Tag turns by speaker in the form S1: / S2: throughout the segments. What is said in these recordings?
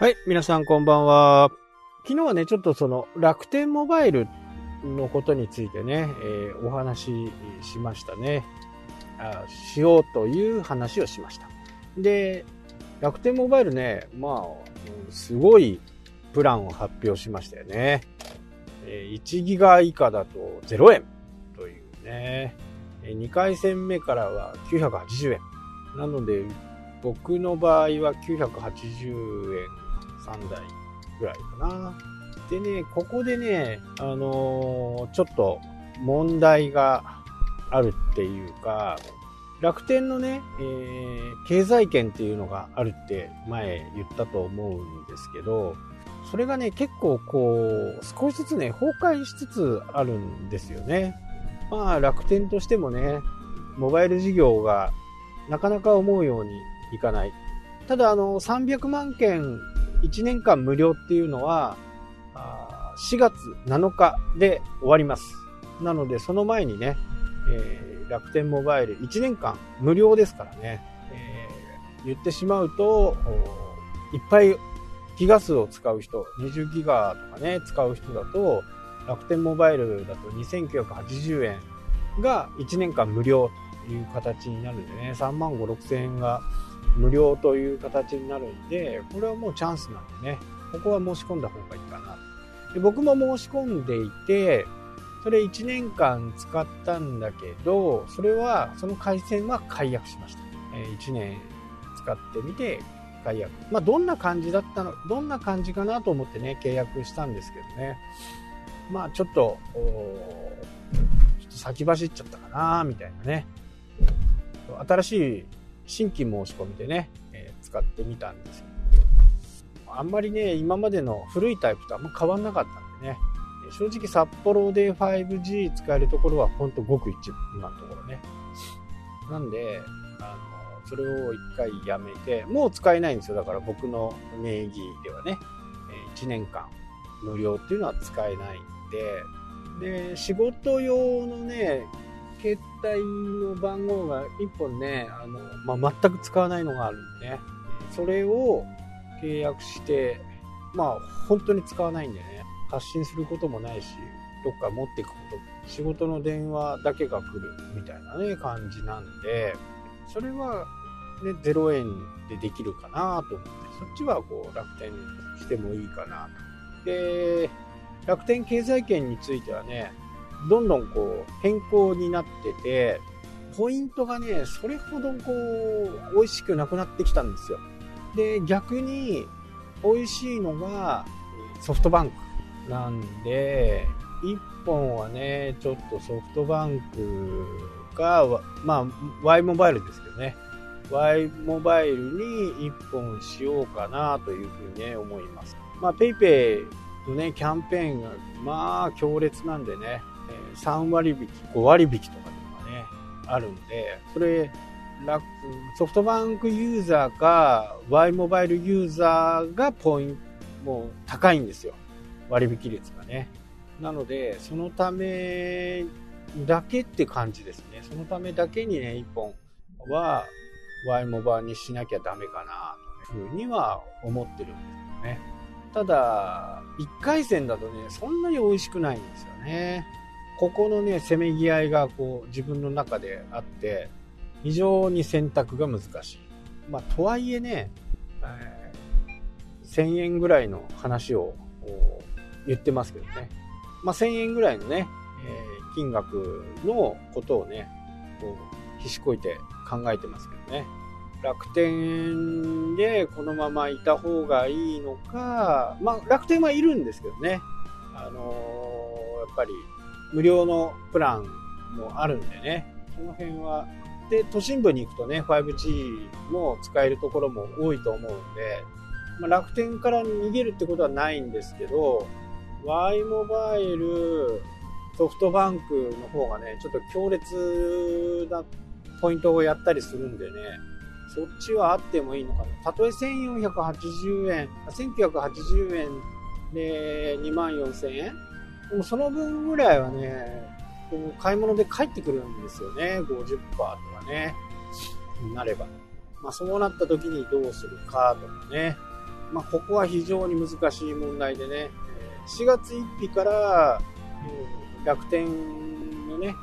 S1: はい、皆さんこんばんは。昨日はね、ちょっとその楽天モバイルのことについてね、えーお話ししましたねあ。しようという話をしました。で、楽天モバイルね、まあ、すごいプランを発表しましたよね。え1ギガ以下だと0円というね。2回戦目からは980円。なので、僕の場合は980円3台ぐらいかな。でね、ここでね、あのーちょっと問題があるっていうか、楽天のね、えー経済圏っていうのがあるって前言ったと思うんですけど、それがね、結構こう、少しずつね、崩壊しつつあるんですよね。まあ楽天としてもね、モバイル事業がなかなか思うようにいかない。ただ、あの、300万件1年間無料っていうのは、4月7日で終わります。なので、その前にね、えー楽天モバイル1年間無料ですからね、えー言ってしまうと、いっぱいギガ数を使う人、20ギガとかね、使う人だと、楽天モバイルだと2980円が1年間無料という形になるんでね、3万5、6千円が無料という形になるんで、これはもうチャンスなんでね、ここは申し込んだ方がいいかな。で僕も申し込んでいて、それ1年間使ったんだけど、それは、その回線は解約しました。え1年使ってみて解約。まあ、どんな感じだったの、どんな感じかなと思ってね、契約したんですけどね。まあ、ちょっと、ちょっと先走っちゃったかな、みたいなね。新しい新規申し込みでね、えー使ってみたんですよ。あんまりね、今までの古いタイプとあんま変わんなかったんでね。正直札幌で 5G 使えるところはほんとごく一部、今のところね。なんで、あの、それを一回やめて、もう使えないんですよ。だから僕の名義ではね、1年間無料っていうのは使えないんで、で、仕事用のね、帯の番号が1本ね、あの、まあ、全く使わないのがあるんでね、それを契約して、まあ、本当に使わないんでね、発信することもないし、どっか持っていくこと、仕事の電話だけが来るみたいなね、感じなんで、それは、ね、0円でできるかなと思って、そっちはこう楽天にしてもいいかなと。で、楽天経済圏についてはね、どんどんこう変更になってて、ポイントがね、それほどこう、美味しくなくなってきたんですよ。で、逆に、美味しいのがソフトバンクなんで、1本はね、ちょっとソフトバンクが、まあ、Y モバイルですけどね、Y モバイルに1本しようかなというふうにね、思います。まあ、PayPay のね、キャンペーンが、まあ、強烈なんでね、え3割引き、5割引きとかでもね、あるんで、それ、楽ソフトバンクユーザーか Y モバイルユーザーがポイントもう高いんですよ。割引率がね。なのでそのためだけって感じですね。そのためだけにね1本は Y モバにしなきゃダメかなというふうには思ってるんですよね。ただ1回戦だとねそんなに美味しくないんですよね。ここのねせめぎ合いがこう自分の中であって非常に選択が難しい。まあ、とはいえね、えー1000円ぐらいの話を言ってますけどね。まあ、1000円ぐらいのね、えー金額のことをね、こう、ひしこいて考えてますけどね。楽天でこのままいた方がいいのか、まあ、楽天はいるんですけどね。あのーやっぱり無料のプランもあるんでね。その辺はで、都心部に行くとね、5G も使えるところも多いと思うんで、まあ、楽天から逃げるってことはないんですけど、Y モバイル、ソフトバンクの方がね、ちょっと強烈なポイントをやったりするんでね、そっちはあってもいいのかな。たとえ1480円、1980円で2万4000円でもその分ぐらいはね、こう買い物で帰ってくるんですよね。50%とかね。なれば。まあそうなった時にどうするかとかね。まあ、ここは非常に難しい問題でね、4月1日から、楽天のね、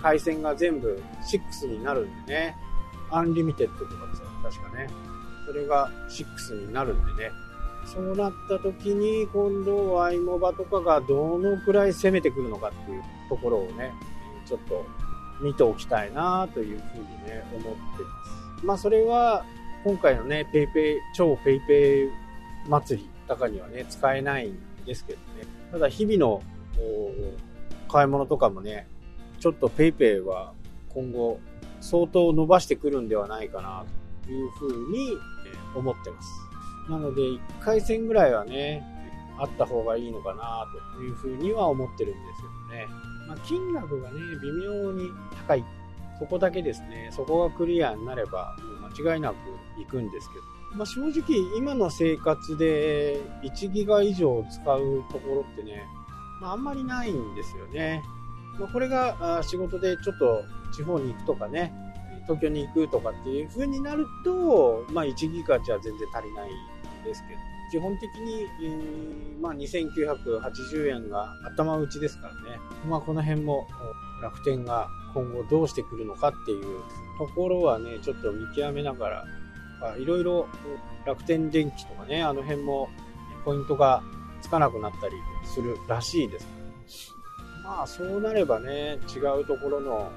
S1: 回線が全部6になるんでね、アンリミテッドとかですよ、確かね。それが6になるんでね。そうなった時に、今度、ワイモバとかがどのくらい攻めてくるのかっていうところをね、ちょっと見ておきたいなというふうにね、思ってます。まあ、それは、今回のね、 PayPay、超 PayPay 祭りとかにはね、使えないんですけどね。ただ、日々の買い物とかもね、ちょっと PayPay は今後相当伸ばしてくるんではないかなというふうに思ってます。なので、1回線ぐらいはね、あった方がいいのかなというふうには思ってるんですけどね。まあ、金額がね、微妙に高い。そこだけですね。そこがクリアになれば、もう間違いなく行くんですけど。まあ、正直、今の生活で1ギガ以上使うところってね、まあ、あんまりないんですよね。まあ、これが仕事でちょっと地方に行くとかね、東京に行くとかっていう風になると、まあ、1ギガじゃ全然足りないですけど、基本的に、えー、まあ、2980円が頭打ちですからね。まあ、この辺も楽天が今後どうしてくるのかっていうところはね、ちょっと見極めながら、いろいろ楽天電気とかね、あの辺もポイントがつかなくなったりするらしいです。まあそうなればね、違うところの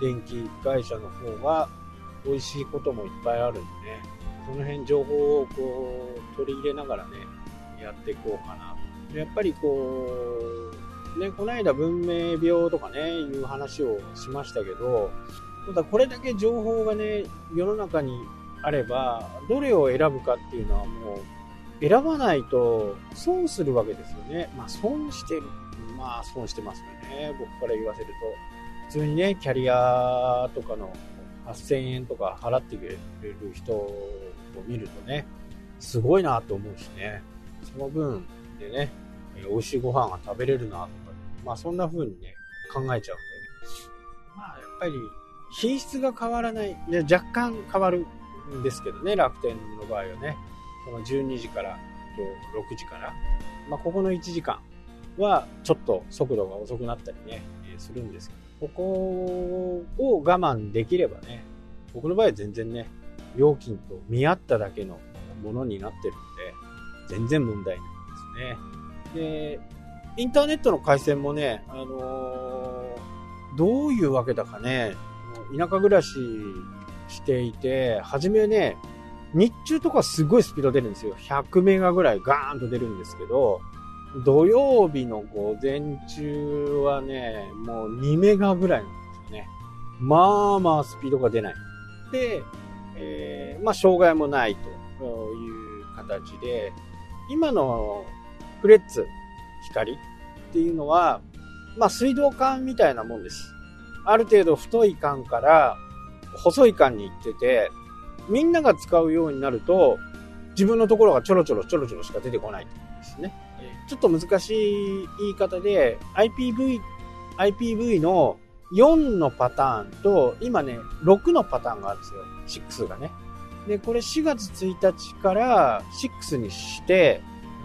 S1: 電気会社の方が美味しいこともいっぱいあるんでね、その辺情報をこう取り入れながらね、やっていこうかな。やっぱりこう、ね、この間文明病とかね、いう話をしましたけど、ただこれだけ情報がね、世の中にあれば、どれを選ぶかっていうのはもう選ばないと損するわけですよね。まあ損してる。まあ損してますよね。僕から言わせると。普通にね、キャリアとかの8000円とか払ってくれる人を見るとね、すごいなと思うしね。その分でね、え美味しいご飯が食べれるなとか、まあそんな風にね、考えちゃうんでね。まあやっぱり品質が変わらない。で若干変わるんですけどね、楽天の場合はね。この12時から6時から、まあ、ここの1時間はちょっと速度が遅くなったりね、えするんですけど、ここを我慢できればね、僕の場合は全然ね、料金と見合っただけのものになってるんで、全然問題ないですね。で、インターネットの回線もね、あのー、どういうわけだかね、田舎暮らししていて、初めね、日中とかすごいスピード出るんですよ。100メガぐらいガーンと出るんですけど、土曜日の午前中はね、もう2メガぐらいなんですよね。まあまあスピードが出ない。で、えー、まあ障害もないという形で、今のフレッツ光っていうのは、まあ水道管みたいなもんです。ある程度太い管から細い管に行ってて、みんなが使うようになると、自分のところがちょろちょろちょろちょろしか出てこないですね。ちょっと難しい言い方で、IPV、IPV の4のパターンと、今ね、6のパターンがあるんですよ。6がね。で、これ4月1日から6にして、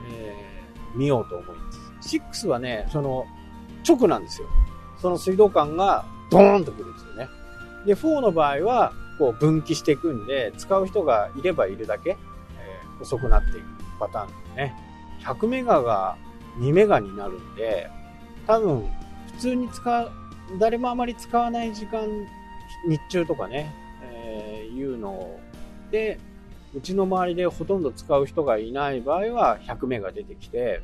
S1: えー、見ようと思います。6はね、その、直なんですよ。その水道管がドーンとくるんですよね。で、4の場合は、こう分岐していくんで、使う人がいればいるだけ、えー、遅くなっていくパターンですね。100メガが2メガになるんで、多分、普通に使う、誰もあまり使わない時間、日中とかね、えー、いうので、うちの周りでほとんど使う人がいない場合は100メガ出てきて、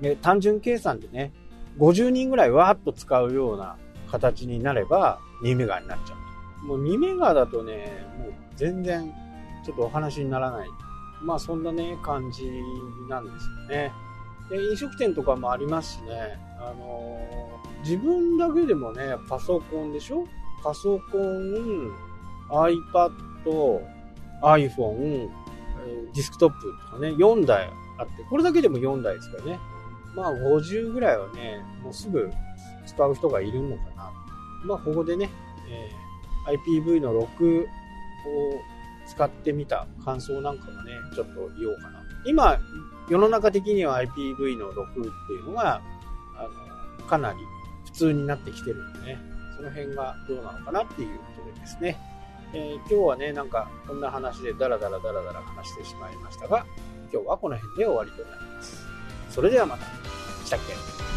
S1: で単純計算でね、50人ぐらいわーっと使うような形になれば2メガになっちゃう。もう2メガだとね、もう全然ちょっとお話にならない。まあそんなね、感じなんですよね。で、飲食店とかもありますしね、あのー、自分だけでもね、パソコンでしょ？パソコン、iPad、iPhone、ディスクトップとかね、4台あって、これだけでも4台ですからね。まあ50ぐらいはね、もうすぐ使う人がいるのかな。まあここでね、えー IPV の6を使ってみた感想なんかもね、ちょっと言おうかな。今、世の中的には IPV の6っていうのが、あの、かなり普通になってきてるんでね、その辺がどうなのかなっていうことでですね、えー、今日はね、なんかこんな話でダラダラダラダラ話してしまいましたが、今日はこの辺で終わりとなります。それではまた。したっけ